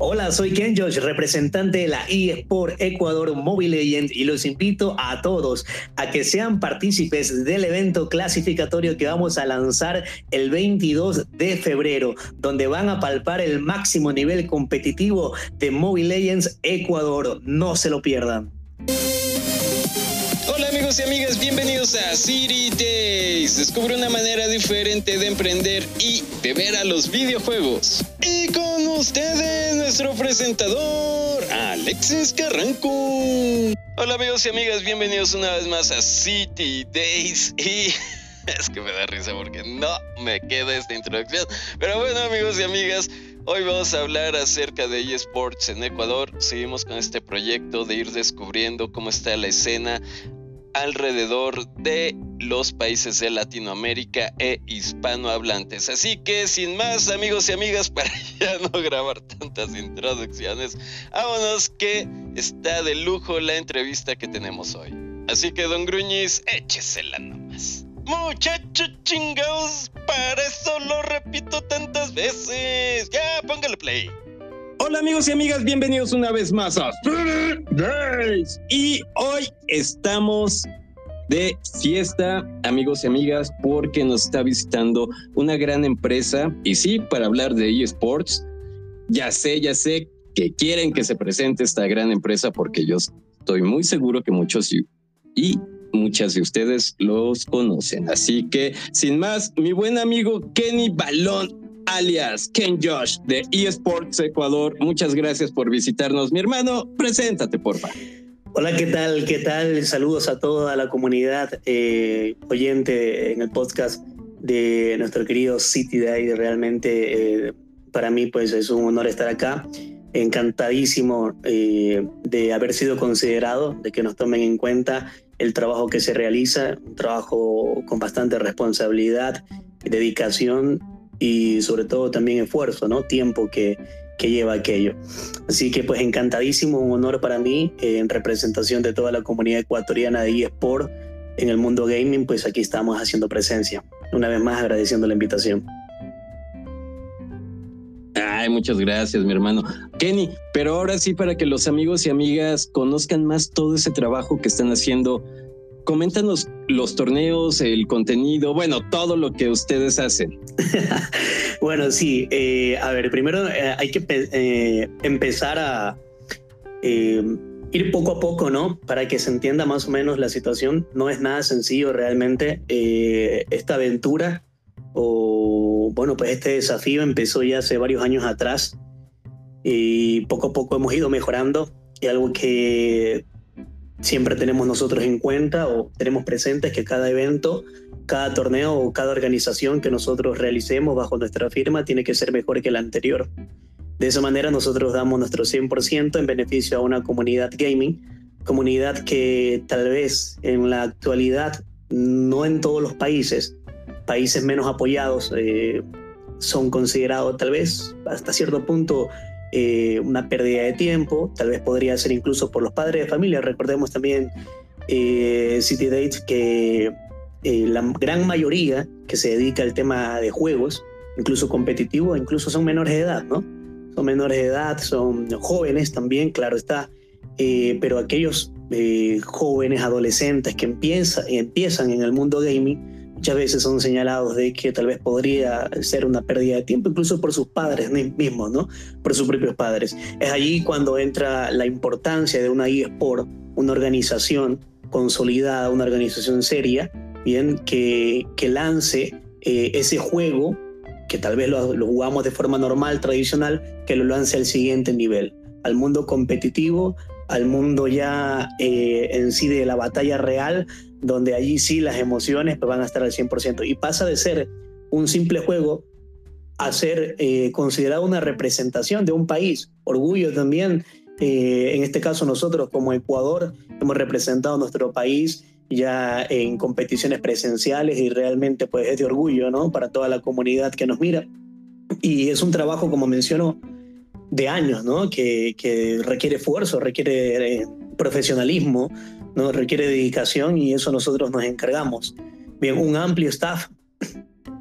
Hola, soy Ken Josh, representante de la eSport Ecuador Mobile Legends y los invito a todos a que sean partícipes del evento clasificatorio que vamos a lanzar el 22 de febrero, donde van a palpar el máximo nivel competitivo de Mobile Legends Ecuador. No se lo pierdan. Amigos y amigas, bienvenidos a City Days. Descubre una manera diferente de emprender y de ver a los videojuegos. Y con ustedes, nuestro presentador, Alexis Carranco. Hola amigos y amigas, bienvenidos una vez más a City Days. Y es que me da risa porque no me queda esta introducción. Pero bueno amigos y amigas, Hoy vamos a hablar acerca de eSports en Ecuador. Seguimos con este proyecto de ir descubriendo cómo está la escena alrededor de los países de Latinoamérica e hispanohablantes. Así que sin más amigos y amigas, para ya no grabar tantas introducciones, vámonos que está de lujo la entrevista que tenemos hoy. Así que don Gruñiz, échesela nomás. Muchachos chingados, para eso lo repito tantas veces. Ya, póngale play. Hola amigos y amigas, bienvenidos una vez más a Days. Y hoy estamos de fiesta, amigos y amigas, porque nos está visitando una gran empresa. Y sí, para hablar de eSports, ya sé, ya sé que quieren que se presente esta gran empresa porque yo estoy muy seguro que muchos y muchas de ustedes los conocen. Así que, sin más, mi buen amigo Kenny Balón, alias Ken Josh de eSports Ecuador, muchas gracias por visitarnos. Mi hermano, preséntate, porfa. Hola, ¿qué tal? ¿Qué tal? Saludos a toda la comunidad eh, oyente en el podcast de nuestro querido City Day. Realmente eh, para mí pues es un honor estar acá. Encantadísimo eh, de haber sido considerado, de que nos tomen en cuenta el trabajo que se realiza, un trabajo con bastante responsabilidad, dedicación y sobre todo también esfuerzo, ¿no? Tiempo que, que lleva aquello. Así que pues encantadísimo, un honor para mí en representación de toda la comunidad ecuatoriana de eSport en el mundo gaming, pues aquí estamos haciendo presencia. Una vez más agradeciendo la invitación. Ay, muchas gracias, mi hermano. Kenny, pero ahora sí, para que los amigos y amigas conozcan más todo ese trabajo que están haciendo, coméntanos los torneos, el contenido, bueno, todo lo que ustedes hacen. bueno, sí, eh, a ver, primero eh, hay que eh, empezar a ir poco a poco, ¿no? Para que se entienda más o menos la situación. No es nada sencillo realmente esta aventura o bueno, pues este desafío empezó ya hace varios años atrás y poco a poco hemos ido mejorando y algo que siempre tenemos nosotros en cuenta o tenemos presente es que cada evento, cada torneo o cada organización que nosotros realicemos bajo nuestra firma tiene que ser mejor que el anterior. De esa manera nosotros damos nuestro 100% en beneficio a una comunidad gaming, comunidad que tal vez en la actualidad no en todos los países países menos apoyados eh, son considerados tal vez hasta cierto punto eh, una pérdida de tiempo, tal vez podría ser incluso por los padres de familia. Recordemos también eh, City Dates que la gran mayoría que se dedica al tema de juegos, incluso competitivo, incluso son menores de edad, ¿no? Son menores de edad, son jóvenes también, claro está, pero aquellos jóvenes, adolescentes que empieza, empiezan en el mundo gaming, muchas veces son señalados de que tal vez podría ser una pérdida de tiempo, incluso por sus padres mismos, ¿no? Por sus propios padres. Es allí cuando entra la importancia de una eSport, una organización consolidada, una organización seria, bien, que, lance eh, ese juego que tal vez lo, jugamos de forma normal, tradicional, que lo lance al siguiente nivel, al mundo competitivo, al mundo ya eh, en sí de la batalla real, donde allí sí las emociones pues, van a estar al 100%. Y pasa de ser un simple juego a ser eh, considerado una representación de un país. Orgullo también, eh, en este caso nosotros como Ecuador hemos representado nuestro país ya en competiciones presenciales y realmente pues es de orgullo, ¿no? Para toda la comunidad que nos mira. Y es un trabajo, como menciono, de años, ¿no? Que, que requiere esfuerzo, requiere eh, profesionalismo, ¿no? requiere dedicación y eso nosotros nos encargamos. Bien, un amplio staff.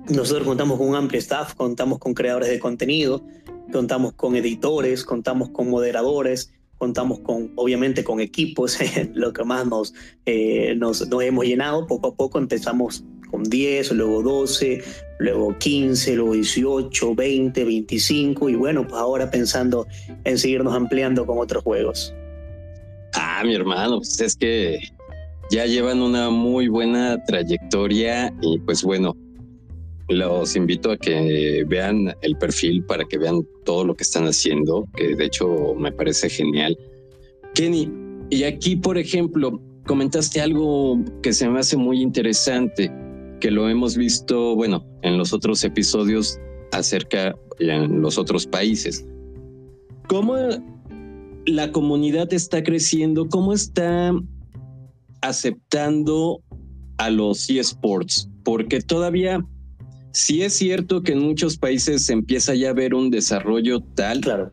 Nosotros contamos con un amplio staff, contamos con creadores de contenido, contamos con editores, contamos con moderadores, contamos con, obviamente, con equipos, lo que más nos, eh, nos, nos, hemos llenado. Poco a poco empezamos con 10, luego 12, luego 15, luego 18, 20, 25 y bueno, pues ahora pensando en seguirnos ampliando con otros juegos. Ah, mi hermano, pues es que ya llevan una muy buena trayectoria y pues bueno, los invito a que vean el perfil para que vean todo lo que están haciendo, que de hecho me parece genial. Kenny, y aquí, por ejemplo, comentaste algo que se me hace muy interesante, que lo hemos visto, bueno, en los otros episodios acerca en los otros países. ¿Cómo la comunidad está creciendo? ¿Cómo está aceptando a los eSports? Porque todavía Sí es cierto que en muchos países se empieza ya a ver un desarrollo tal, claro.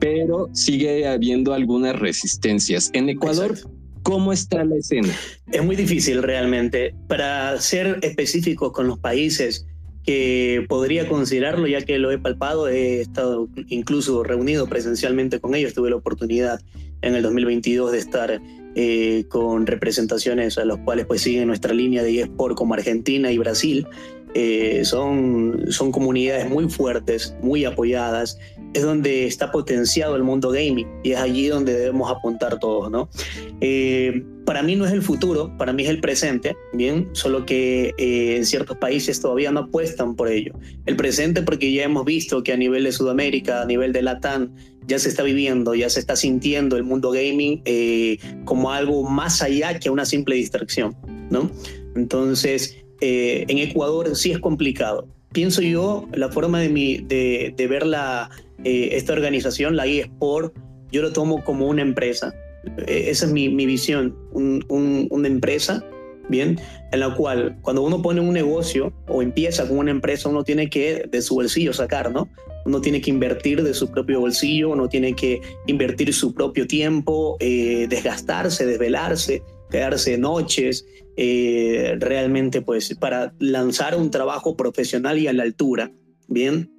pero sigue habiendo algunas resistencias. En Ecuador, ¿cómo está la escena? Es muy difícil realmente. Para ser específico con los países que podría considerarlo, ya que lo he palpado, he estado incluso reunido presencialmente con ellos, tuve la oportunidad en el 2022 de estar eh, con representaciones a los cuales pues siguen nuestra línea de eSport como Argentina y Brasil. Eh, son, son comunidades muy fuertes, muy apoyadas, es donde está potenciado el mundo gaming y es allí donde debemos apuntar todos, ¿no? Eh, para mí no es el futuro, para mí es el presente, bien, solo que eh, en ciertos países todavía no apuestan por ello. El presente porque ya hemos visto que a nivel de Sudamérica, a nivel de Latam, ya se está viviendo, ya se está sintiendo el mundo gaming como algo más allá que una simple distracción, ¿no? Entonces, eh, en Ecuador sí es complicado. Pienso yo, la forma de, mi, de, ver la, eh, esta organización, la eSport, yo lo tomo como una empresa. E, esa es mi, mi visión, una empresa, ¿bien? En la cual cuando uno pone un negocio o empieza con una empresa, uno tiene que de su bolsillo sacar, ¿no? Uno tiene que invertir de su propio bolsillo, uno tiene que invertir su propio tiempo, eh, desgastarse, desvelarse, quedarse noches, eh, realmente pues para lanzar un trabajo profesional y a la altura, ¿bien?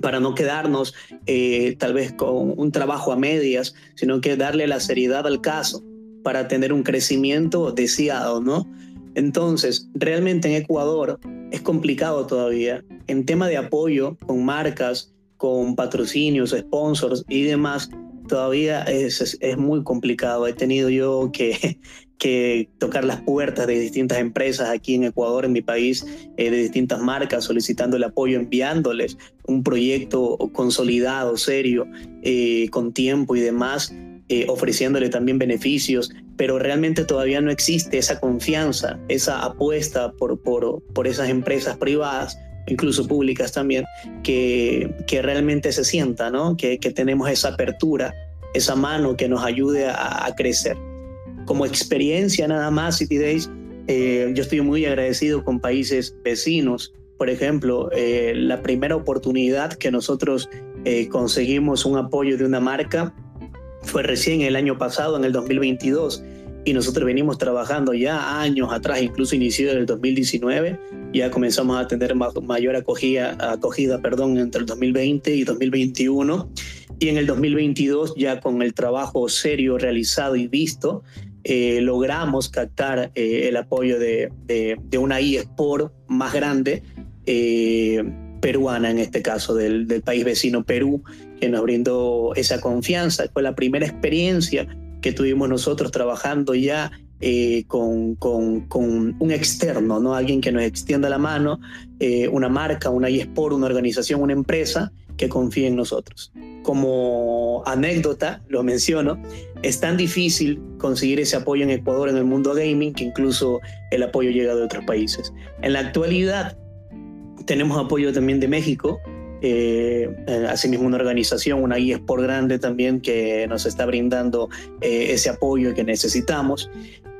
Para no quedarnos eh, tal vez con un trabajo a medias, sino que darle la seriedad al caso para tener un crecimiento deseado, ¿no? Entonces, realmente en Ecuador es complicado todavía. En tema de apoyo con marcas, con patrocinios, sponsors y demás, todavía es, es, muy complicado. He tenido yo que, que tocar las puertas de distintas empresas aquí en Ecuador, en mi país, eh, de distintas marcas, solicitando el apoyo, enviándoles un proyecto consolidado, serio, eh, con tiempo y demás, eh, ofreciéndole también beneficios, pero realmente todavía no existe esa confianza, esa apuesta por, por, por esas empresas privadas incluso públicas también, que, que realmente se sienta, ¿no? Que, que tenemos esa apertura, esa mano que nos ayude a, a crecer como experiencia nada más, City Days, eh, yo estoy muy agradecido con países vecinos. Por ejemplo, eh, la primera oportunidad que nosotros eh, conseguimos un apoyo de una marca fue recién el año pasado, en el 2022, y nosotros venimos trabajando ya años atrás, incluso inició en el 2019, ya comenzamos a tener mayor acogida, acogida perdón, entre el 2020 y 2021, y en el 2022 ya con el trabajo serio realizado y visto, eh, logramos captar eh, el apoyo de, de, una eSport más grande, eh, peruana en este caso, del, del, país vecino Perú, que nos brindó esa confianza. Fue la primera experiencia que tuvimos nosotros trabajando ya con, con, con, un externo, ¿no? alguien que nos extienda la mano, una marca, una eSport, una organización, una empresa que confíe en nosotros como anécdota, lo menciono, es tan difícil conseguir ese apoyo en Ecuador en el mundo gaming que incluso el apoyo llega de otros países. En la actualidad tenemos apoyo también de México, eh, asimismo una organización, una eSport grande también que nos está brindando eh, ese apoyo que necesitamos.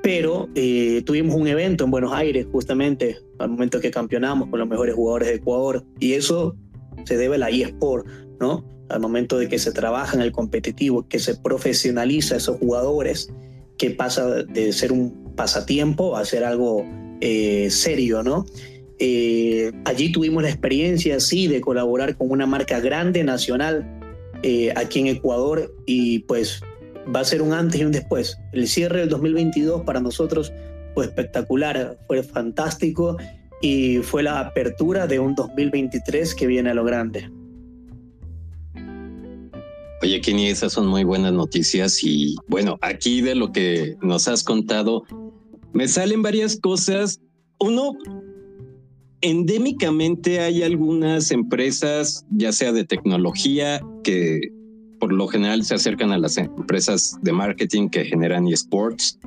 Pero eh, tuvimos un evento en Buenos Aires justamente al momento que campeonamos con los mejores jugadores de Ecuador y eso se debe la eSport, ¿no? al momento de que se trabaja en el competitivo, que se profesionaliza a esos jugadores, que pasa de ser un pasatiempo a ser algo eh, serio, ¿no? Eh, allí tuvimos la experiencia, sí, de colaborar con una marca grande nacional eh, aquí en Ecuador y pues va a ser un antes y un después. El cierre del 2022 para nosotros fue espectacular, fue fantástico y fue la apertura de un 2023 que viene a lo grande. Oye, Kenny, esas son muy buenas noticias y bueno, aquí de lo que nos has contado, me salen varias cosas. Uno, endémicamente hay algunas empresas, ya sea de tecnología, que por lo general se acercan a las empresas de marketing que generan esports.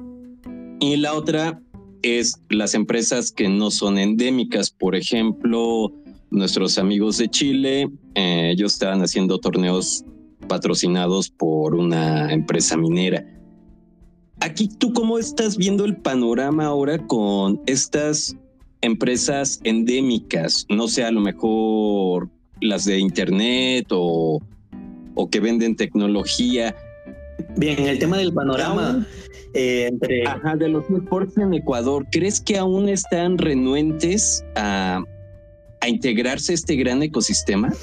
Y la otra es las empresas que no son endémicas. Por ejemplo, nuestros amigos de Chile, eh, ellos estaban haciendo torneos patrocinados por una empresa minera. Aquí, ¿tú cómo estás viendo el panorama ahora con estas empresas endémicas? No sé, a lo mejor las de Internet o, o que venden tecnología. Bien, el tema del panorama eh, entre... Ajá, de los esports en Ecuador, ¿crees que aún están renuentes a, a integrarse a este gran ecosistema?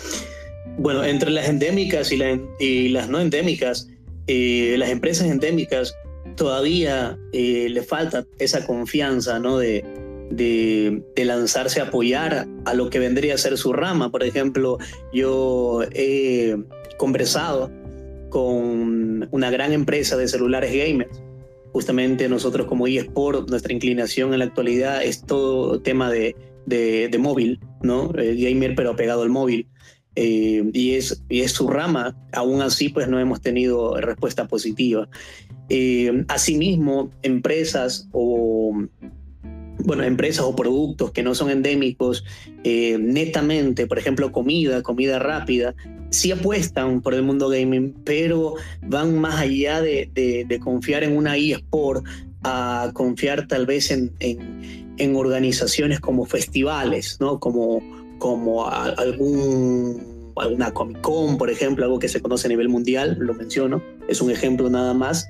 Bueno, entre las endémicas y, y las no endémicas, eh, las empresas endémicas todavía eh, le falta esa confianza, ¿no? De, de, lanzarse a apoyar a lo que vendría a ser su rama. Por ejemplo, yo he conversado con una gran empresa de celulares gamers. Justamente nosotros como eSport, nuestra inclinación en la actualidad es todo tema de, de, de móvil, ¿no? El gamer pero pegado al móvil. Eh, y, es, y es su rama, aún así pues no hemos tenido respuesta positiva. Eh, asimismo, empresas o bueno, empresas o productos que no son endémicos, eh, netamente, por ejemplo, comida, comida rápida, sí apuestan por el mundo gaming, pero van más allá de, confiar en una eSport a confiar tal vez en, organizaciones como festivales, ¿no? Como, como algún alguna Comic Con, por ejemplo, algo que se conoce a nivel mundial, lo menciono, es un ejemplo nada más.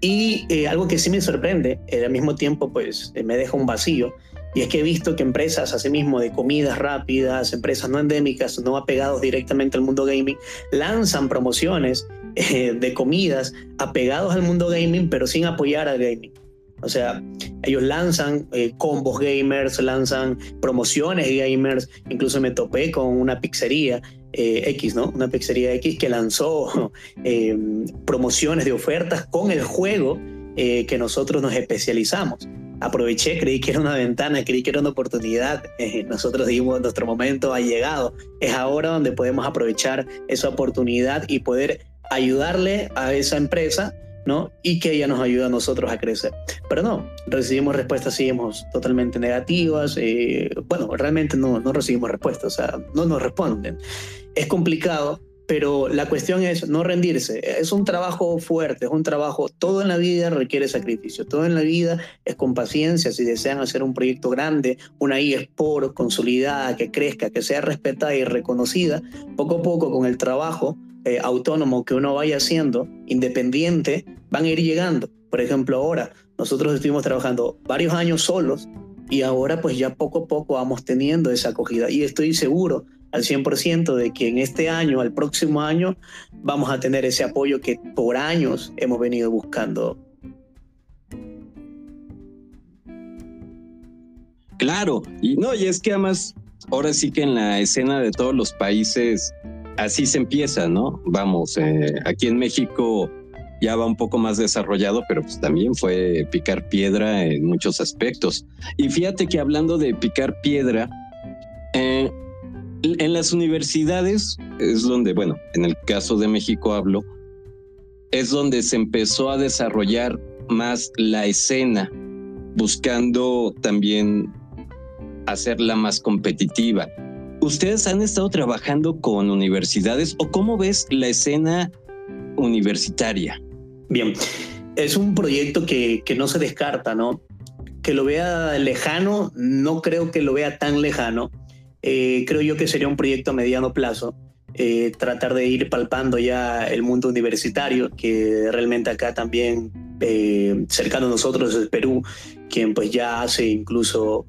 Y eh, algo que sí me sorprende, eh, al mismo tiempo pues eh, me deja un vacío, y es que he visto que empresas, asimismo, de comidas rápidas, empresas no endémicas, no apegados directamente al mundo gaming, lanzan promociones de comidas apegados al mundo gaming, pero sin apoyar al gaming. O sea, ellos lanzan eh, combos gamers, lanzan promociones gamers. Incluso me topé con una pizzería eh, X, ¿no? Una pizzería X que lanzó eh, promociones de ofertas con el juego que nosotros nos especializamos. Aproveché, creí que era una ventana, creí que era una oportunidad. nosotros dijimos, nuestro momento ha llegado. Es ahora donde podemos aprovechar esa oportunidad y poder ayudarle a esa empresa ¿no? Y que ella nos ayuda a nosotros a crecer. Pero no, recibimos respuestas, seguimos totalmente negativas. Eh, bueno, realmente no, no recibimos respuestas, o sea, no nos responden. Es complicado, pero la cuestión es no rendirse. Es un trabajo fuerte, es un trabajo, todo en la vida requiere sacrificio, todo en la vida es con paciencia. Si desean hacer un proyecto grande, una eSport consolidada, que crezca, que sea respetada y reconocida, poco a poco con el trabajo eh, autónomo que uno vaya haciendo, independiente, van a ir llegando. Por ejemplo, ahora nosotros estuvimos trabajando varios años solos y ahora pues ya poco a poco vamos teniendo esa acogida y estoy seguro al 100% de que en este año, al próximo año, vamos a tener ese apoyo que por años hemos venido buscando. Claro, y no, y es que además, ahora sí que en la escena de todos los países así se empieza, ¿no? Vamos, eh, aquí en México ya va un poco más desarrollado, pero pues también fue picar piedra en muchos aspectos. Y fíjate que hablando de picar piedra, eh, en las universidades es donde, bueno, en el caso de México hablo, es donde se empezó a desarrollar más la escena, buscando también hacerla más competitiva. ¿Ustedes han estado trabajando con universidades o cómo ves la escena universitaria? Bien, es un proyecto que, que no se descarta, ¿no? Que lo vea lejano, no creo que lo vea tan lejano. Eh, creo yo que sería un proyecto a mediano plazo. Eh, tratar de ir palpando ya el mundo universitario, que realmente acá también eh, cercano a nosotros es Perú, quien pues ya hace incluso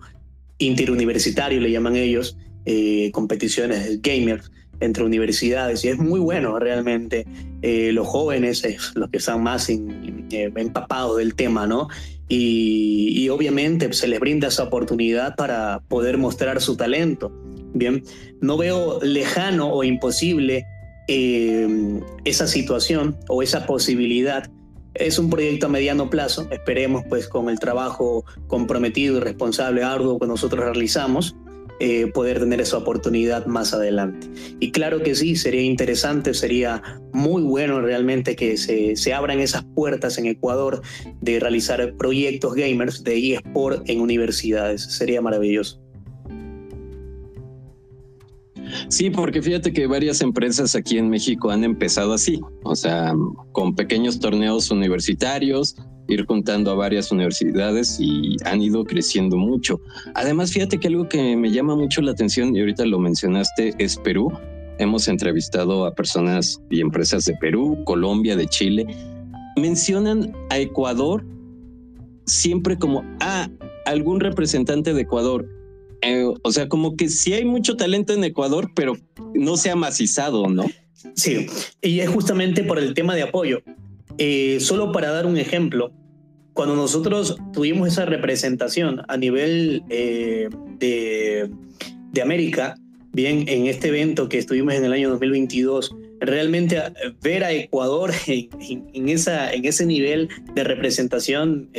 interuniversitario, le llaman ellos, eh, competiciones gamers entre universidades y es muy bueno realmente. Eh, los jóvenes, los que están más empapados del tema, ¿no? Y, obviamente se les brinda esa oportunidad para poder mostrar su talento. Bien, no veo lejano o imposible esa situación o esa posibilidad es un proyecto a mediano plazo, esperemos pues con el trabajo comprometido y responsable, arduo que nosotros realizamos, eh, poder tener esa oportunidad más adelante. Y claro que sí, sería interesante, sería muy bueno realmente que se, se abran esas puertas en Ecuador de realizar proyectos gamers de eSport en universidades, sería maravilloso. Sí, porque fíjate que varias empresas aquí en México han empezado así, o sea, con pequeños torneos universitarios, ir juntando a varias universidades y han ido creciendo mucho. Además, fíjate que algo que me llama mucho la atención, y ahorita lo mencionaste, es Perú. Hemos entrevistado a personas y empresas de Perú, Colombia, de Chile. Mencionan a Ecuador siempre como, ah, algún representante de Ecuador eh, o sea, como que sí hay mucho talento en Ecuador, pero no se ha macizado, ¿no? Sí, y es justamente por el tema de apoyo. Eh, solo para dar un ejemplo, cuando nosotros tuvimos esa representación a nivel eh, de, de, América, bien, en este evento que estuvimos en el año 2022, realmente ver a Ecuador en, esa, en ese nivel de representación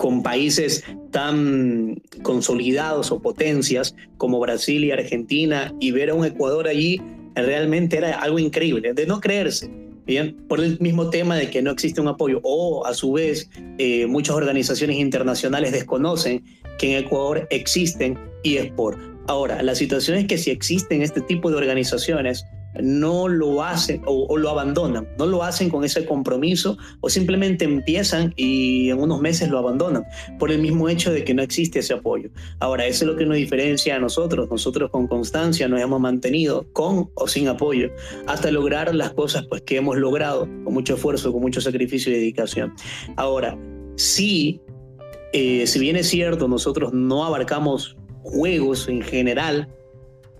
con países tan consolidados o potencias como Brasil y Argentina y ver a un Ecuador allí realmente era algo increíble, de no creerse. Bien, por el mismo tema de que no existe un apoyo o a su vez eh, muchas organizaciones internacionales desconocen que en Ecuador existen eSports. Ahora, la situación es que si existen este tipo de organizaciones, no lo hacen o, lo abandonan, no lo hacen con ese compromiso o simplemente empiezan y en unos meses lo abandonan por el mismo hecho de que no existe ese apoyo. Ahora, eso es lo que nos diferencia a nosotros. Nosotros con constancia nos hemos mantenido con o sin apoyo hasta lograr las cosas pues, que hemos logrado con mucho esfuerzo, con mucho sacrificio y dedicación. Ahora, sí, eh, si bien es cierto, nosotros no abarcamos juegos en general,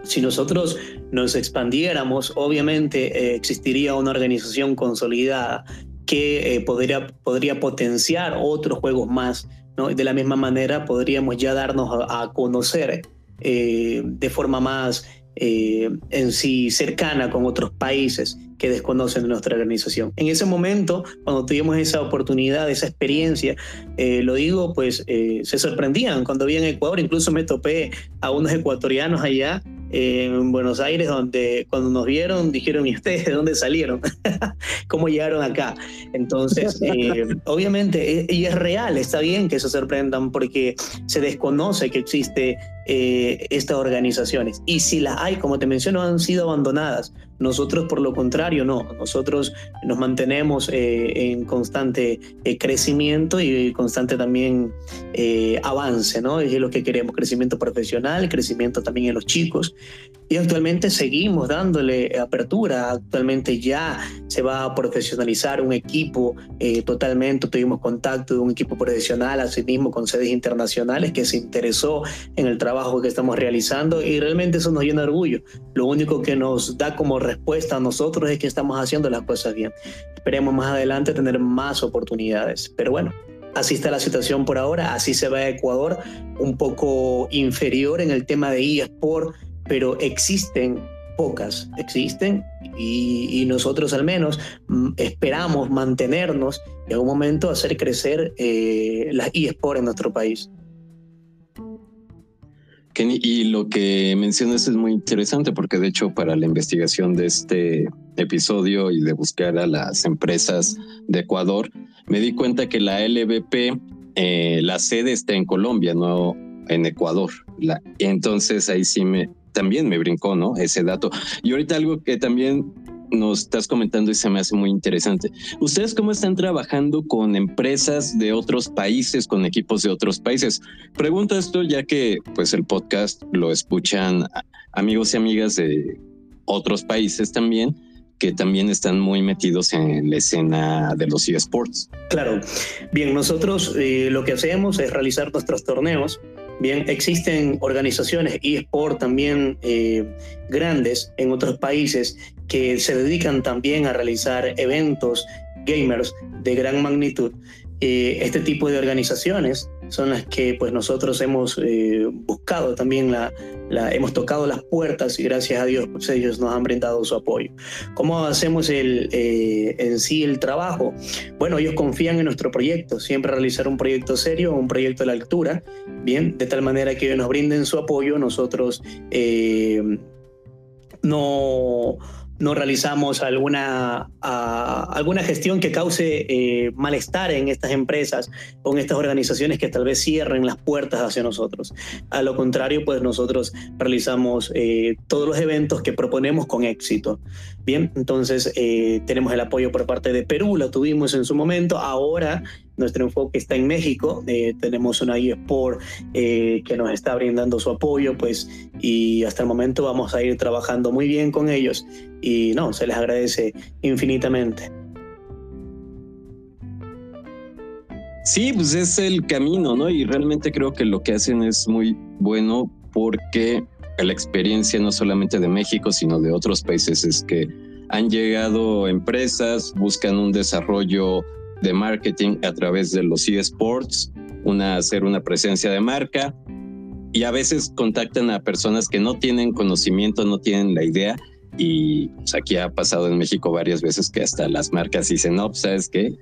si nosotros nos expandiéramos, obviamente eh, existiría una organización consolidada que eh, podría, podría potenciar otros juegos más. ¿no? De la misma manera, podríamos ya darnos a, conocer eh, de forma más en sí cercana con otros países que desconocen nuestra organización. En ese momento, cuando tuvimos esa oportunidad, esa experiencia, lo digo, pues se sorprendían cuando vi en Ecuador, incluso me topé a unos ecuatorianos allá en Buenos Aires, donde cuando nos vieron dijeron, ¿y ustedes de dónde salieron? ¿Cómo llegaron acá? Entonces, eh, obviamente, y es real, está bien que se sorprendan porque se desconoce que existe eh, estas organizaciones. Y si las hay, como te menciono, han sido abandonadas. Nosotros, por lo contrario, no. Nosotros nos mantenemos eh, en constante crecimiento y constante también avance, ¿no? Es lo que queremos, crecimiento profesional, crecimiento también en los chicos. Y actualmente seguimos dándole apertura. Actualmente ya se va a profesionalizar un equipo eh, totalmente. Tuvimos contacto de un equipo profesional, asimismo con sedes internacionales, que se interesó en el trabajo que estamos realizando y realmente eso nos llena de orgullo. Lo único que nos da como respuesta a nosotros es que estamos haciendo las cosas bien. Esperemos más adelante tener más oportunidades. Pero bueno, Así está la situación por ahora, así se a Ecuador, un poco inferior en el tema de eSport, pero existen pocas, existen y, nosotros al menos mm, esperamos mantenernos y en algún momento hacer crecer eh, las eSports en nuestro país. Y lo que mencionas es muy interesante porque de hecho para la investigación de este episodio y de buscar a las empresas de Ecuador, me di cuenta que la LVP, eh, la sede está en Colombia, no en Ecuador. La, entonces ahí sí me, también me brincó, ¿no? Ese dato. Y ahorita algo que también nos estás comentando y se me hace muy interesante. ¿Ustedes cómo están trabajando con empresas de otros países, con equipos de otros países? Pregunto esto ya que pues el podcast lo escuchan amigos y amigas de otros países también que también están muy metidos en la escena de los eSports. Claro. Bien, nosotros eh, lo que hacemos es realizar nuestros torneos Bien, existen organizaciones eSport también eh, grandes en otros países que se dedican también a realizar eventos gamers de gran magnitud. Eh, este tipo de organizaciones son las que pues nosotros hemos eh, buscado también, la, hemos tocado las puertas y gracias a Dios pues ellos nos han brindado su apoyo. ¿Cómo hacemos el, eh, en sí el trabajo? Bueno, ellos confían en nuestro proyecto, siempre realizar un proyecto serio, un proyecto de la altura, bien, de tal manera que ellos nos brinden su apoyo, nosotros eh, no no realizamos alguna, alguna gestión que cause eh, malestar en estas empresas o en estas organizaciones que tal vez cierren las puertas hacia nosotros. A lo contrario, pues nosotros realizamos eh, todos los eventos que proponemos con éxito. Bien, entonces eh, tenemos el apoyo por parte de Perú, lo tuvimos en su momento, ahora nuestro enfoque está en México, eh, tenemos una eSport eh, que nos está brindando su apoyo, pues, y hasta el momento vamos a ir trabajando muy bien con ellos y no, se les agradece infinitamente. Sí, pues es el camino, ¿no? Y realmente creo que lo que hacen es muy bueno porque la experiencia no solamente de México, sino de otros países es que han llegado empresas, buscan un desarrollo de marketing a través de los eSports, una, hacer una presencia de marca y a veces contactan a personas que no tienen conocimiento, no tienen la idea y pues, aquí ha pasado en México varias veces que hasta las marcas dicen, no, pues, ¿sabes qué?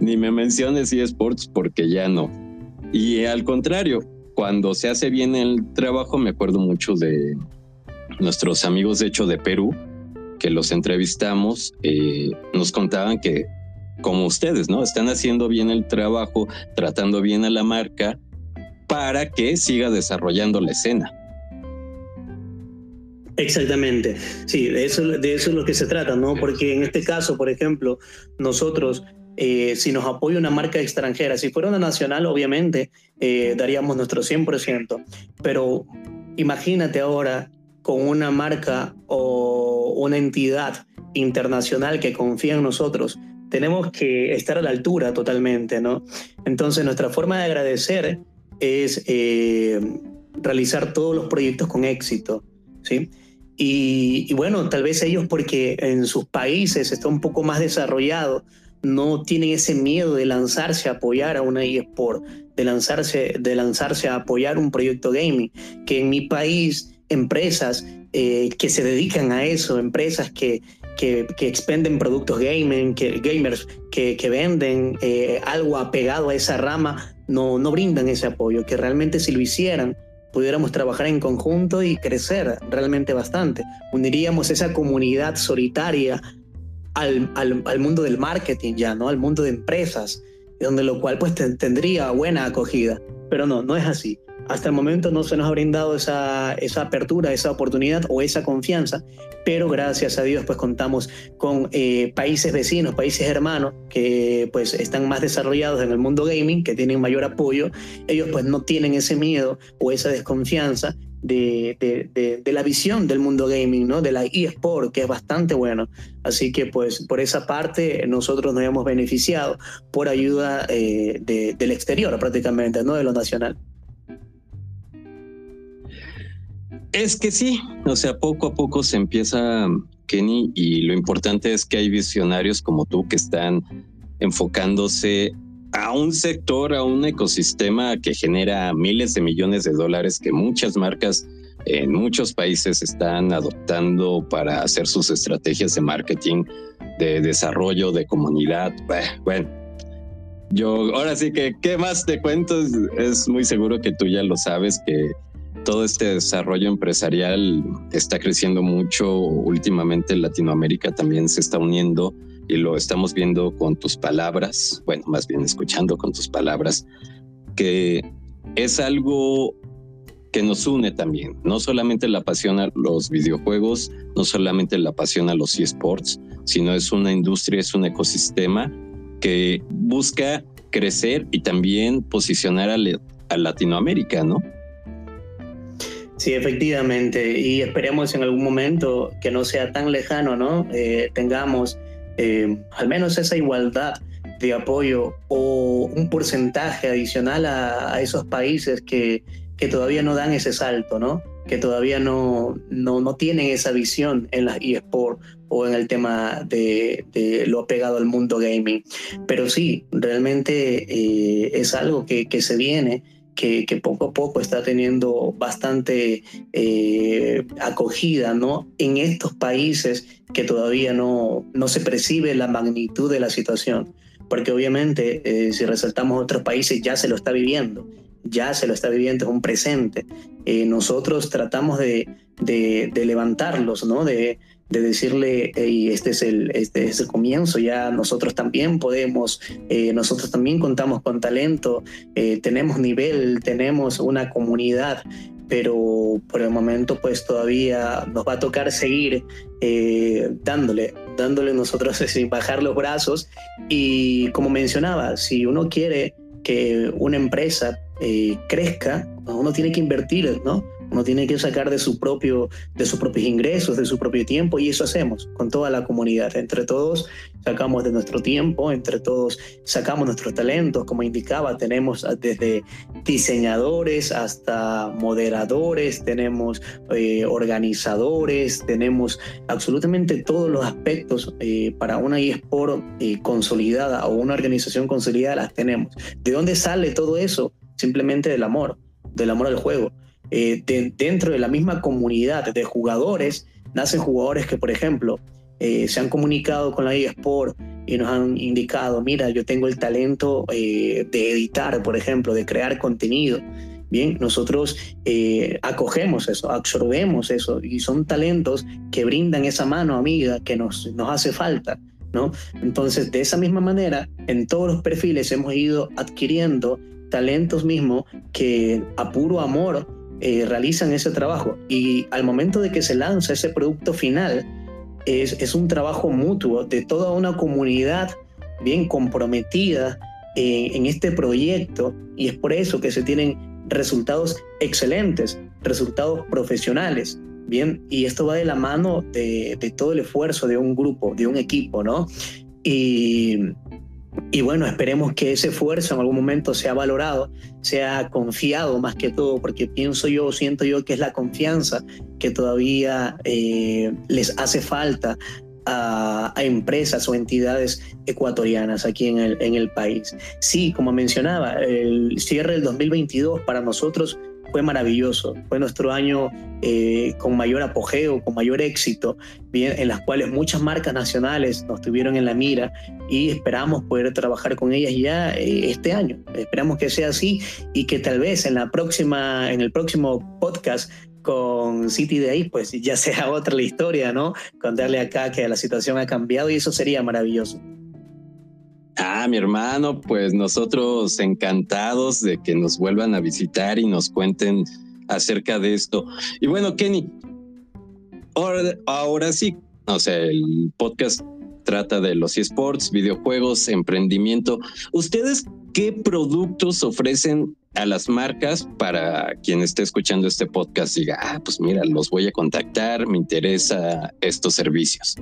Ni me menciones eSports porque ya no. Y al contrario, cuando se hace bien el trabajo, me acuerdo mucho de nuestros amigos, de hecho, de Perú, que los entrevistamos, eh, nos contaban que como ustedes, ¿no? Están haciendo bien el trabajo, tratando bien a la marca para que siga desarrollando la escena. Exactamente, sí, de eso, de eso es lo que se trata, ¿no? Porque en este caso, por ejemplo, nosotros, eh, si nos apoya una marca extranjera, si fuera una nacional, obviamente eh, daríamos nuestro 100%, pero imagínate ahora con una marca o una entidad internacional que confía en nosotros, tenemos que estar a la altura totalmente, ¿no? Entonces nuestra forma de agradecer es eh, realizar todos los proyectos con éxito, ¿sí? Y, bueno, tal vez ellos porque en sus países está un poco más desarrollado, no tienen ese miedo de lanzarse a apoyar a una eSport, de lanzarse, de lanzarse a apoyar un proyecto gaming, que en mi país empresas eh, que se dedican a eso, empresas que, que, expenden productos gaming, que, gamers que, venden eh, algo apegado a esa rama, no, no brindan ese apoyo, que realmente si lo hicieran, pudiéramos trabajar en conjunto y crecer realmente bastante. Uniríamos esa comunidad solitaria al, al, al mundo del marketing ya, ¿no? Al mundo de empresas, donde lo cual pues tendría buena acogida. Pero no, no es así. Hasta el momento no se nos ha brindado esa, esa apertura, esa oportunidad o esa confianza, pero gracias a Dios pues contamos con eh, países vecinos, países hermanos que pues están más desarrollados en el mundo gaming, que tienen mayor apoyo. Ellos pues no tienen ese miedo o esa desconfianza de, de, la visión del mundo gaming, ¿no? De la eSport, que es bastante bueno. Así que, pues, por esa parte, nosotros nos hemos beneficiado por ayuda eh, del exterior, prácticamente, no de lo nacional. Es que sí, o sea, poco a poco se empieza, Kenny, y lo importante es que hay visionarios como tú que están enfocándose a un sector, a un ecosistema que genera miles de millones de dólares que muchas marcas en muchos países están adoptando para hacer sus estrategias de marketing, de desarrollo, de comunidad. Bueno, yo ahora sí que, ¿qué más te cuento? Es muy seguro que tú ya lo sabes que todo este desarrollo empresarial está creciendo mucho. Últimamente Latinoamérica también se está uniendo y lo estamos viendo con tus palabras, bueno, más bien escuchando con tus palabras, que es algo que nos une también. No solamente la pasión a los videojuegos, no solamente la pasión a los eSports, sino es una industria, es un ecosistema que busca crecer y también posicionar a, a Latinoamérica, ¿no? Sí, efectivamente, y esperemos en algún momento que no sea tan lejano, ¿no? Eh, tengamos eh, al menos esa igualdad de apoyo o un porcentaje adicional a, esos países que, que todavía no dan ese salto, ¿no? Que todavía no, no, no tienen esa visión en las eSports o en el tema de, lo apegado al mundo gaming. Pero sí, realmente eh, es algo que, que se viene que, poco a poco está teniendo bastante eh, acogida ¿no? en estos países que todavía no, no se percibe la magnitud de la situación. Porque obviamente eh, si resaltamos otros países ya se lo está viviendo, ya se lo está viviendo, es un presente. Eh, nosotros tratamos de, de, de levantarlos, ¿no? de, de decirle, y este, es el, este es el comienzo, ya nosotros también podemos, eh, nosotros también contamos con talento, eh, tenemos nivel, tenemos una comunidad, pero por el momento pues todavía nos va a tocar seguir eh, dándole, dándole nosotros sin bajar los brazos y como mencionaba, si uno quiere que una empresa crezca, uno tiene que invertir, ¿no? Uno tiene que sacar de, su propio, de sus propios ingresos, de su propio tiempo, y eso hacemos con toda la comunidad. Entre todos sacamos de nuestro tiempo, entre todos sacamos nuestros talentos, como indicaba, tenemos desde diseñadores hasta moderadores, tenemos eh, organizadores, tenemos absolutamente todos los aspectos eh, para una eSport eh, consolidada o una organización consolidada, las tenemos. ¿De dónde sale todo eso? Simplemente del amor, del amor al juego. Eh, dentro de la misma comunidad de jugadores, nacen jugadores que, por ejemplo, eh, se han comunicado con la eSport y nos han indicado, mira, yo tengo el talento eh, de editar, por ejemplo, de crear contenido. Bien, nosotros acogemos eso, absorbemos eso y son talentos que brindan esa mano amiga que nos, nos hace falta. ¿no? Entonces, de esa misma manera, en todos los perfiles hemos ido adquiriendo talentos mismos que a puro amor eh, realizan ese trabajo y al momento de que se lanza ese producto final, es, es un trabajo mutuo de toda una comunidad bien comprometida eh, en este proyecto y es por eso que se tienen resultados excelentes, resultados profesionales. Bien, y esto va de la mano de, de todo el esfuerzo de un grupo, de un equipo, ¿no? Y, y bueno, esperemos que ese esfuerzo en algún momento sea valorado, sea confiado más que todo, porque pienso yo, siento yo que es la confianza que todavía eh, les hace falta a, empresas o entidades ecuatorianas aquí en el, en el país. Sí, como mencionaba, el cierre del 2022 para nosotros fue maravilloso. Fue nuestro año eh, con mayor apogeo, con mayor éxito, bien, en las cuales muchas marcas nacionales nos tuvieron en la mira y esperamos poder trabajar con ellas ya eh, este año. Esperamos que sea así y que tal vez en la próxima, en el próximo podcast con City Day, pues ya sea otra la historia, ¿no? Contarle acá que la situación ha cambiado y eso sería maravilloso. Ah, mi hermano, pues nosotros encantados de que nos vuelvan a visitar y nos cuenten acerca de esto. Y bueno, Kenny, ahora, sí, o sea, el podcast trata de los esports, videojuegos, emprendimiento. ¿Ustedes qué productos ofrecen a las marcas para quien esté escuchando este podcast diga, ah, pues mira, los voy a contactar, me interesa estos servicios?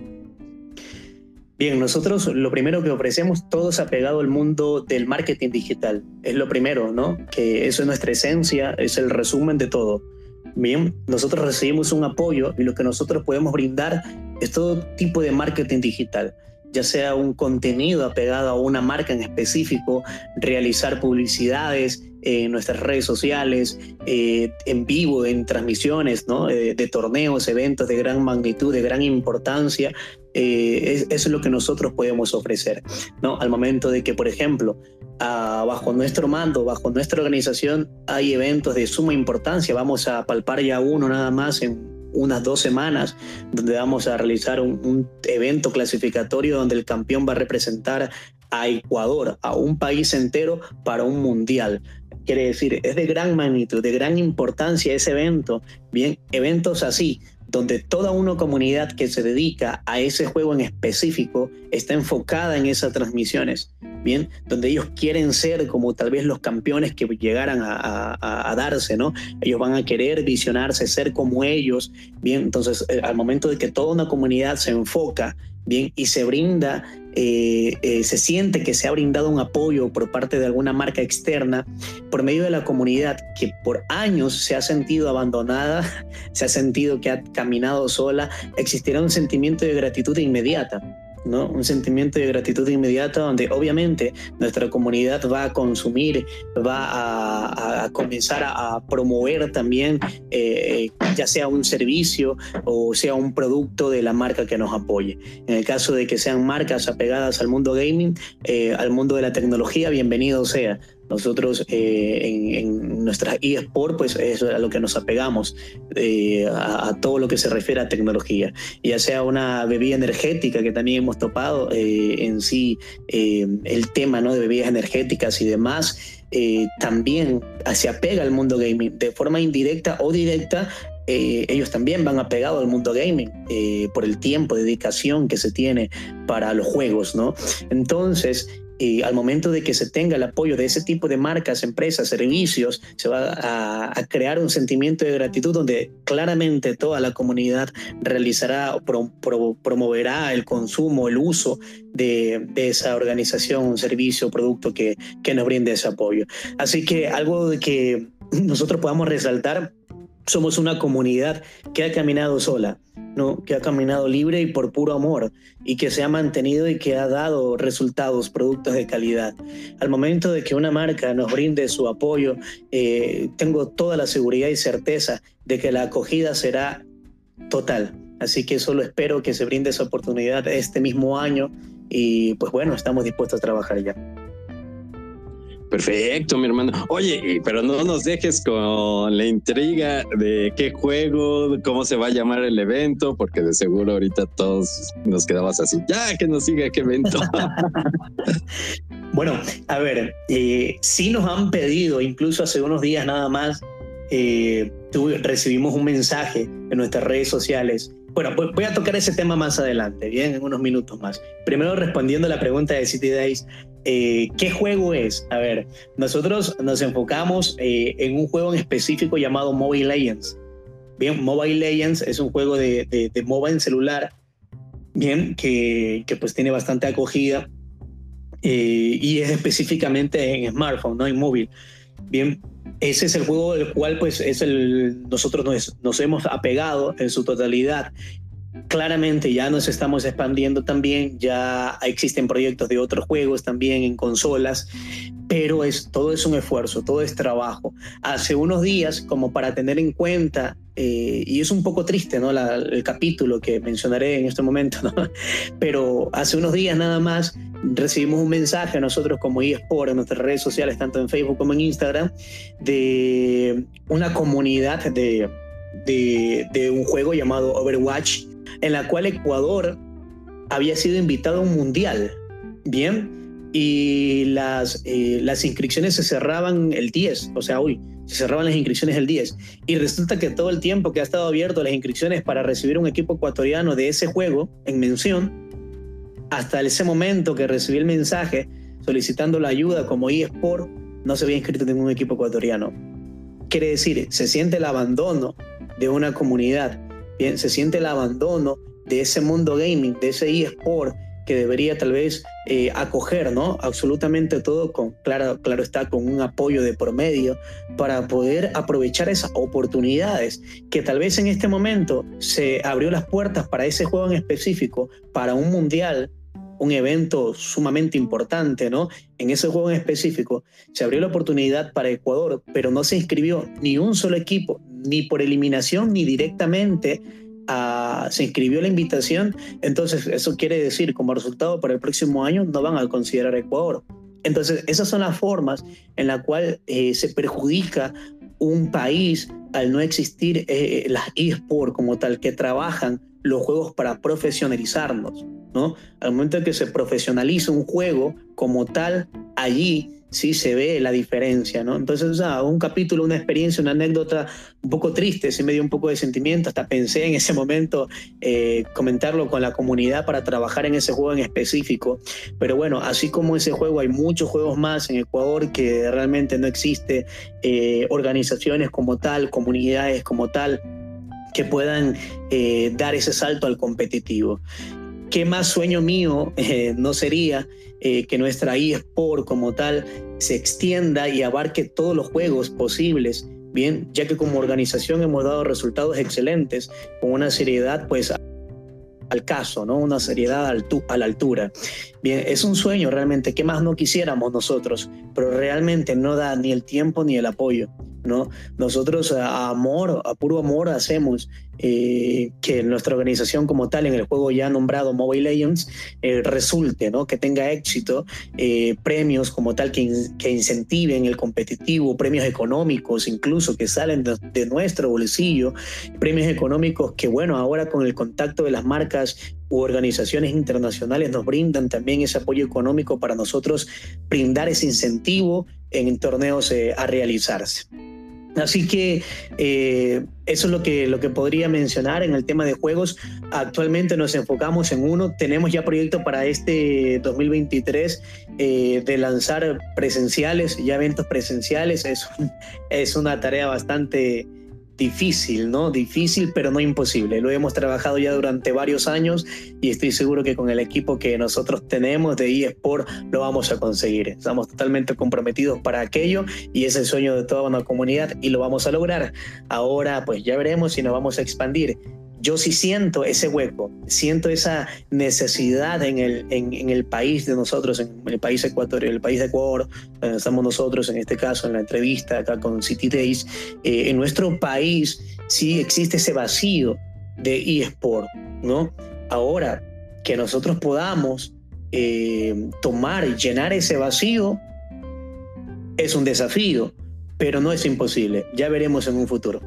Bien, nosotros lo primero que ofrecemos, todo se ha pegado al mundo del marketing digital. Es lo primero, ¿no? Que eso es nuestra esencia, es el resumen de todo. Bien, nosotros recibimos un apoyo y lo que nosotros podemos brindar es todo tipo de marketing digital ya sea un contenido apegado a una marca en específico, realizar publicidades en nuestras redes sociales, eh, en vivo, en transmisiones ¿no? Eh, de torneos, eventos de gran magnitud, de gran importancia. Eh, eso es lo que nosotros podemos ofrecer. ¿no? Al momento de que, por ejemplo, bajo nuestro mando, bajo nuestra organización, hay eventos de suma importancia. Vamos a palpar ya uno nada más en unas dos semanas, donde vamos a realizar un, evento clasificatorio donde el campeón va a representar a Ecuador, a un país entero para un mundial. Quiere decir, es de gran magnitud, de gran importancia ese evento. Bien, eventos así donde toda una comunidad que se dedica a ese juego en específico está enfocada en esas transmisiones, ¿bien? Donde ellos quieren ser como tal vez los campeones que llegaran a, darse, ¿no? Ellos van a querer visionarse, ser como ellos, ¿bien? Entonces, eh, al momento de que toda una comunidad se enfoca, ¿bien? Y se brinda eh, eh, se siente que se ha brindado un apoyo por parte de alguna marca externa por medio de la comunidad que por años se ha sentido abandonada, se ha sentido que ha caminado sola, existirá un sentimiento de gratitud inmediata ¿no? Un sentimiento de gratitud inmediata donde obviamente nuestra comunidad va a consumir, va a, comenzar a, promover también, eh, ya sea un servicio o sea un producto de la marca que nos apoye. En el caso de que sean marcas apegadas al mundo gaming, eh, al mundo de la tecnología, bienvenido sea. Nosotros eh, en, nuestras eSport, pues es a lo que nos apegamos, eh, a, todo lo que se refiere a tecnología, ya sea una bebida energética que también hemos topado eh, en sí, el tema ¿no? de bebidas energéticas y demás. también se apega al mundo gaming de forma indirecta o directa ellos también van apegados al mundo gaming por el tiempo, dedicación que se tiene para los juegos, ¿no? Entonces, y al momento de que se tenga el apoyo de ese tipo de marcas, empresas, servicios, se va a, crear un sentimiento de gratitud donde claramente toda la comunidad realizará o promoverá el consumo, el uso de, esa organización, servicio producto que, que nos brinde ese apoyo. Así que algo que nosotros podamos resaltar, somos una comunidad que ha caminado sola ¿no? que ha caminado libre y por puro amor y que se ha mantenido y que ha dado resultados, productos de calidad. Al momento de que una marca nos brinde su apoyo, eh, tengo toda la seguridad y certeza de que la acogida será total. Así que solo espero que se brinde esa oportunidad este mismo año y pues bueno, estamos dispuestos a trabajar ya. Perfecto, mi hermano. Oye, pero no nos dejes con la intriga de qué juego, cómo se va a llamar el evento, porque de seguro ahorita todos nos quedamos así, ya que nos siga qué evento. bueno, a ver, eh, sí nos han pedido, incluso hace unos días nada más, eh, recibimos un mensaje en nuestras redes sociales. Bueno, voy a tocar ese tema más adelante, bien, en unos minutos más. Primero respondiendo a la pregunta de City Days, eh, ¿Qué juego es? A ver, nosotros nos enfocamos eh, en un juego en específico llamado Mobile Legends. Bien, Mobile Legends es un juego de, de, de en celular, bien, que, que, pues tiene bastante acogida eh, y es específicamente en smartphone, no en móvil. Bien, ese es el juego del cual pues es el, nosotros nos, nos hemos apegado en su totalidad claramente ya nos estamos expandiendo también, ya existen proyectos de otros juegos también en consolas, pero es, todo es un esfuerzo, todo es trabajo. Hace unos días, como para tener en cuenta, eh, y es un poco triste, ¿no? el capítulo que mencionaré en este momento, ¿no? pero hace unos días nada más recibimos un mensaje nosotros como eSport en nuestras redes sociales, tanto en Facebook como en Instagram, de una comunidad de, de, de un juego llamado Overwatch en la cual Ecuador había sido invitado a un mundial. Bien, y las, eh, las inscripciones se cerraban el 10, o sea, hoy se cerraban las inscripciones el 10. Y resulta que todo el tiempo que ha estado abierto las inscripciones para recibir un equipo ecuatoriano de ese juego en mención, hasta ese momento que recibí el mensaje solicitando la ayuda como eSport, no se había inscrito ningún equipo ecuatoriano. Quiere decir, se siente el abandono de una comunidad se siente el abandono de ese mundo gaming, de ese eSport que debería tal vez eh, acoger, ¿no? Absolutamente todo con, claro, claro está, con un apoyo de promedio para poder aprovechar esas oportunidades que tal vez en este momento se abrió las puertas para ese juego en específico, para un mundial, un evento sumamente importante, ¿no? En ese juego en específico se abrió la oportunidad para Ecuador, pero no se inscribió ni un solo equipo, ni por eliminación ni directamente se inscribió la invitación, entonces eso quiere decir como resultado para el próximo año no van a considerar Ecuador. Entonces esas son las formas en las cuales eh, se perjudica un país al no existir eh, las eSports como tal que trabajan los juegos para profesionalizarnos, ¿no? Al momento de que se profesionaliza un juego como tal, allí sí se ve la diferencia, ¿no? Entonces, un capítulo, una experiencia, una anécdota un poco triste, sí me dio un poco de sentimiento, hasta pensé en ese momento eh, comentarlo con la comunidad para trabajar en ese juego en específico, pero bueno, así como ese juego hay muchos juegos más en Ecuador que realmente no existe eh, organizaciones como tal, comunidades como tal, que puedan eh, dar ese salto al competitivo. ¿qué más sueño mío no sería eh, que nuestra eSport como tal se extienda y abarque todos los juegos posibles? Bien, ya que como organización hemos dado resultados excelentes con una seriedad pues al caso, ¿no? Una seriedad a la altura. Bien, es un sueño realmente, ¿qué más no quisiéramos nosotros? Pero realmente no da ni el tiempo ni el apoyo. ¿no? Nosotros a amor, a puro amor hacemos eh, que nuestra organización como tal en el juego ya nombrado Mobile Legends eh, resulte, ¿no? Que tenga éxito, eh, premios como tal que, que, incentiven el competitivo, premios económicos incluso que salen de, nuestro bolsillo, premios económicos que bueno, ahora con el contacto de las marcas u organizaciones internacionales nos brindan también ese apoyo económico para nosotros brindar ese incentivo en torneos a realizarse. Así que eh, eso es lo que, lo que podría mencionar en el tema de juegos. Actualmente nos enfocamos en uno. Tenemos ya proyecto para este 2023 eh, de lanzar presenciales, ya eventos presenciales. Es, es una tarea bastante difícil, ¿no? Difícil, pero no imposible. Lo hemos trabajado ya durante varios años y estoy seguro que con el equipo que nosotros tenemos de eSport lo vamos a conseguir. Estamos totalmente comprometidos para aquello y es el sueño de toda una comunidad y lo vamos a lograr. Ahora, pues ya veremos si nos vamos a expandir yo sí siento ese hueco, siento esa necesidad en el, en, el país de nosotros, en el país ecuatoriano, el país de Ecuador, donde estamos nosotros en este caso, en la entrevista acá con City Days, eh, en nuestro país sí existe ese vacío de eSport, ¿no? Ahora, que nosotros podamos eh, tomar y llenar ese vacío es un desafío, pero no es imposible, ya veremos en un futuro.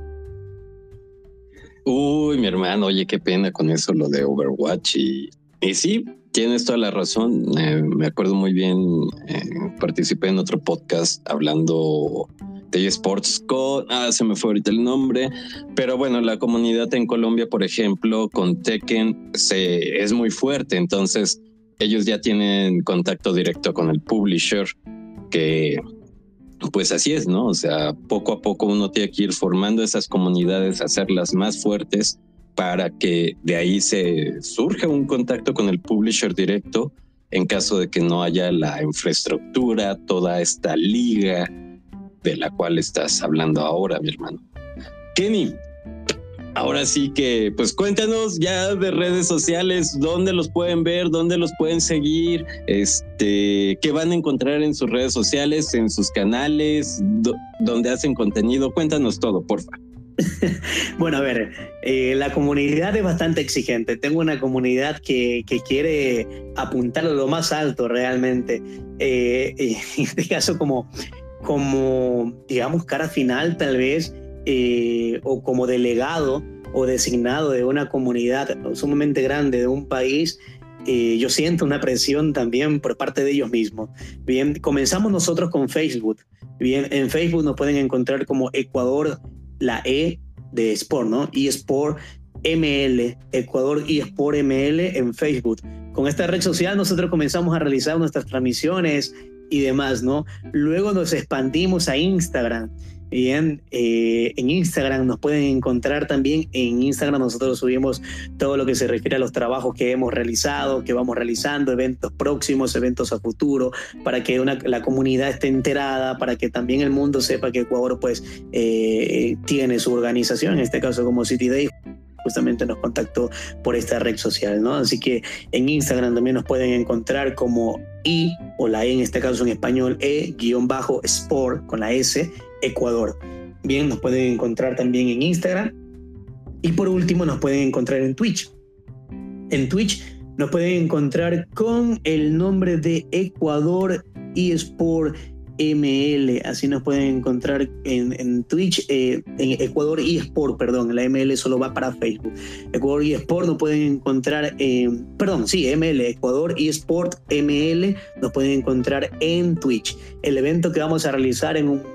Uy, mi hermano, oye, qué pena con eso, lo de Overwatch. Y, sí, tienes toda la razón. Eh, me acuerdo muy bien, eh, participé en otro podcast hablando de esports con, ah, se me fue ahorita el nombre, pero bueno, la comunidad en Colombia, por ejemplo, con Tekken se, es muy fuerte, entonces ellos ya tienen contacto directo con el publisher que pues así es, ¿no? O sea, poco a poco uno tiene que ir formando esas comunidades, hacerlas más fuertes para que de ahí se surja un contacto con el publisher directo en caso de que no haya la infraestructura, toda esta liga de la cual estás hablando ahora, mi hermano. Kenny, Ahora sí que, pues cuéntanos ya de redes sociales, dónde los pueden ver, dónde los pueden seguir, este, qué van a encontrar en sus redes sociales, en sus canales, dónde hacen contenido. Cuéntanos todo, porfa. bueno, a ver, eh, la comunidad es bastante exigente. Tengo una comunidad que, que quiere apuntar a lo más alto realmente. Eh, en este caso, como, como, digamos, cara final, tal vez eh, o como delegado o designado de una comunidad sumamente grande de un país, eh, yo siento una presión también por parte de ellos mismos. Bien, comenzamos nosotros con Facebook. Bien, en Facebook nos pueden encontrar como Ecuador, la E de Sport, ¿no? Y Sport ML, Ecuador y Sport ML en Facebook. Con esta red social nosotros comenzamos a realizar nuestras transmisiones y demás, ¿no? Luego nos expandimos a Instagram. Bien, eh, en Instagram nos pueden encontrar también. En Instagram nosotros subimos todo lo que se refiere a los trabajos que hemos realizado, que vamos realizando, eventos próximos, eventos a futuro, para que la comunidad esté enterada, para que también el mundo sepa que Ecuador pues eh, tiene su organización, en este caso como City Day justamente nos contactó por esta red social, ¿no? Así que en Instagram también nos pueden encontrar como I, o la E en este caso en español, E-Sport con la S, Ecuador. Bien, nos pueden encontrar también en Instagram. Y por último, nos pueden encontrar en Twitch. En Twitch nos pueden encontrar con el nombre de Ecuador eSport ML, así nos pueden encontrar en, Twitch, eh, en Ecuador eSport, perdón, la ML solo va para Facebook. Ecuador eSport nos pueden encontrar, en, perdón, sí, ML, Ecuador eSport ML, nos pueden encontrar en Twitch. El evento que vamos a realizar en un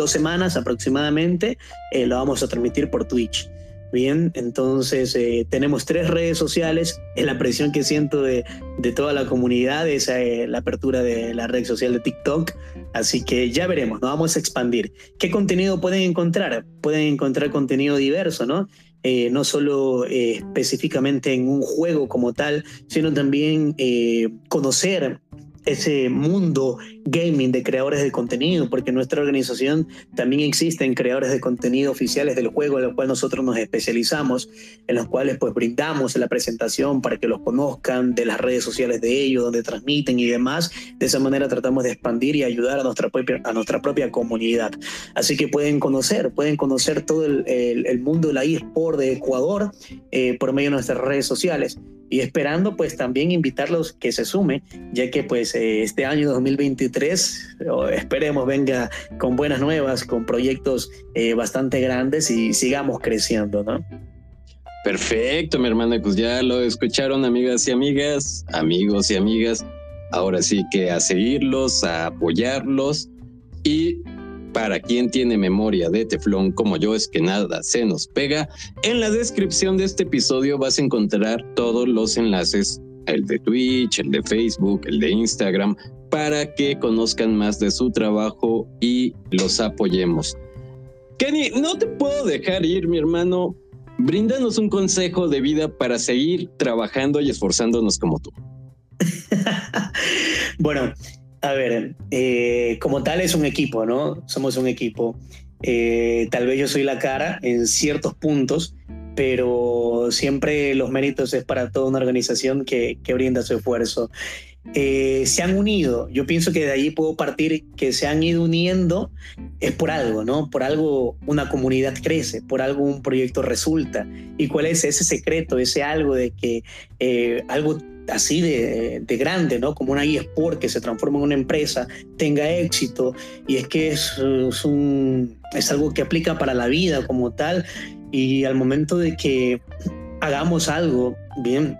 dos semanas aproximadamente, eh, lo vamos a transmitir por Twitch. Bien, entonces eh, tenemos tres redes sociales. Es la presión que siento de, de toda la comunidad, es eh, la apertura de la red social de TikTok. Así que ya veremos, nos vamos a expandir. ¿Qué contenido pueden encontrar? Pueden encontrar contenido diverso, ¿no? eh, no solo eh, específicamente en un juego como tal, sino también eh, conocer ese mundo gaming de creadores de contenido, porque en nuestra organización también existen creadores de contenido oficiales del juego, en los cual nosotros nos especializamos, en los cuales pues brindamos la presentación para que los conozcan, de las redes sociales de ellos, donde transmiten y demás. De esa manera tratamos de expandir y ayudar a nuestra propia, a nuestra propia comunidad. Así que pueden conocer, pueden conocer todo el, el, mundo de la eSport de Ecuador eh, por medio de nuestras redes sociales y esperando pues también invitarlos que se sumen, ya que pues eh, este año 2023 esperemos venga con buenas nuevas, con proyectos eh, bastante grandes y sigamos creciendo, ¿no? Perfecto, mi hermana, pues ya lo escucharon amigas y amigas, amigos y amigas. Ahora sí que a seguirlos, a apoyarlos y para quien tiene memoria de teflón como yo es que nada se nos pega, en la descripción de este episodio vas a encontrar todos los enlaces, el de Twitch, el de Facebook, el de Instagram, para que conozcan más de su trabajo y los apoyemos. Kenny, no te puedo dejar ir, mi hermano. Bríndanos un consejo de vida para seguir trabajando y esforzándonos como tú. bueno, a ver, eh, como tal es un equipo, ¿no? Somos un equipo. Eh, tal vez yo soy la cara en ciertos puntos, pero siempre los méritos es para toda una organización que, que brinda su esfuerzo. Eh, se han unido, yo pienso que de ahí puedo partir que se han ido uniendo, es por algo, ¿no? Por algo una comunidad crece, por algo un proyecto resulta. ¿Y cuál es ese secreto, ese algo de que algo así de, grande, ¿no? Como una eSport que se transforma en una empresa, tenga éxito. Y es que es, un, es algo que aplica para la vida como tal. Y al momento de que hagamos algo, bien,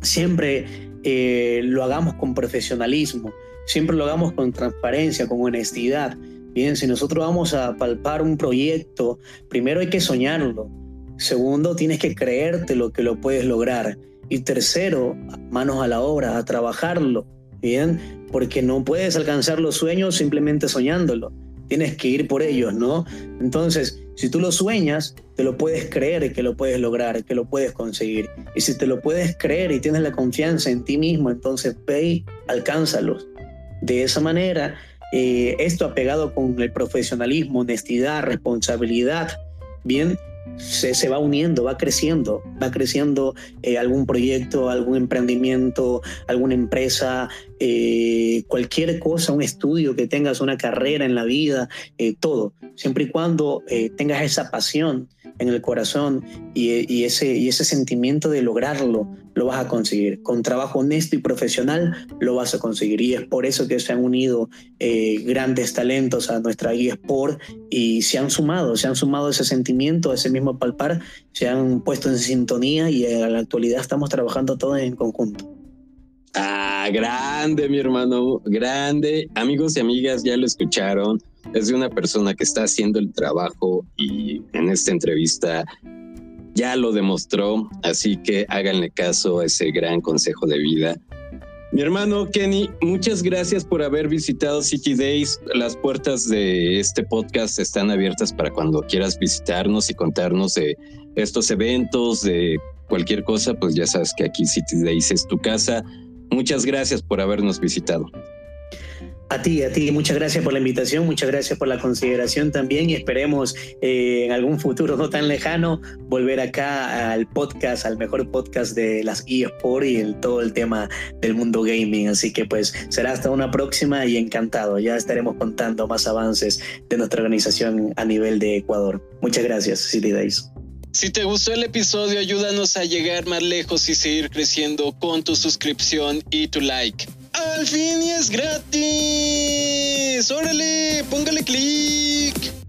siempre eh, lo hagamos con profesionalismo, siempre lo hagamos con transparencia, con honestidad. Bien, si nosotros vamos a palpar un proyecto, primero hay que soñarlo. Segundo, tienes que creerte lo que lo puedes lograr. Y tercero, manos a la obra, a trabajarlo, ¿bien? Porque no puedes alcanzar los sueños simplemente soñándolo. Tienes que ir por ellos, ¿no? Entonces, si tú lo sueñas, te lo puedes creer que lo puedes lograr, que lo puedes conseguir. Y si te lo puedes creer y tienes la confianza en ti mismo, entonces ve y alcánzalos. De esa manera, eh, esto apegado con el profesionalismo, honestidad, responsabilidad, bien, se, va uniendo, va creciendo, va creciendo eh, algún proyecto, algún emprendimiento, alguna empresa, eh, cualquier cosa, un estudio que tengas, una carrera en la vida, eh, todo, siempre y cuando tengas esa pasión en el corazón y, ese, y ese sentimiento de lograrlo, lo vas a conseguir. Con trabajo honesto y profesional lo vas a conseguir. Y es por eso que se han unido eh, grandes talentos a nuestra guía y se han sumado, se han sumado ese sentimiento, ese mismo palpar, se han puesto en sintonía y en la actualidad estamos trabajando todos en conjunto. Ah, grande, mi hermano, grande. Amigos y amigas, ya lo escucharon es de una persona que está haciendo el trabajo y en esta entrevista ya lo demostró, así que háganle caso a ese gran consejo de vida. Mi hermano Kenny, muchas gracias por haber visitado City Days. Las puertas de este podcast están abiertas para cuando quieras visitarnos y contarnos de estos eventos, de cualquier cosa, pues ya sabes que aquí City Days es tu casa. Muchas gracias por habernos visitado. A ti, a ti, muchas gracias por la invitación, muchas gracias por la consideración también y esperemos eh, en algún futuro no tan lejano volver acá al podcast, al mejor podcast de las eSport y el, todo el tema del mundo gaming. Así que pues será hasta una próxima y encantado. Ya estaremos contando más avances de nuestra organización a nivel de Ecuador. Muchas gracias, City Days. Si te gustó el episodio, ayúdanos a llegar más lejos y seguir creciendo con tu suscripción y tu like. Al fin y es gratis. Órale, póngale clic.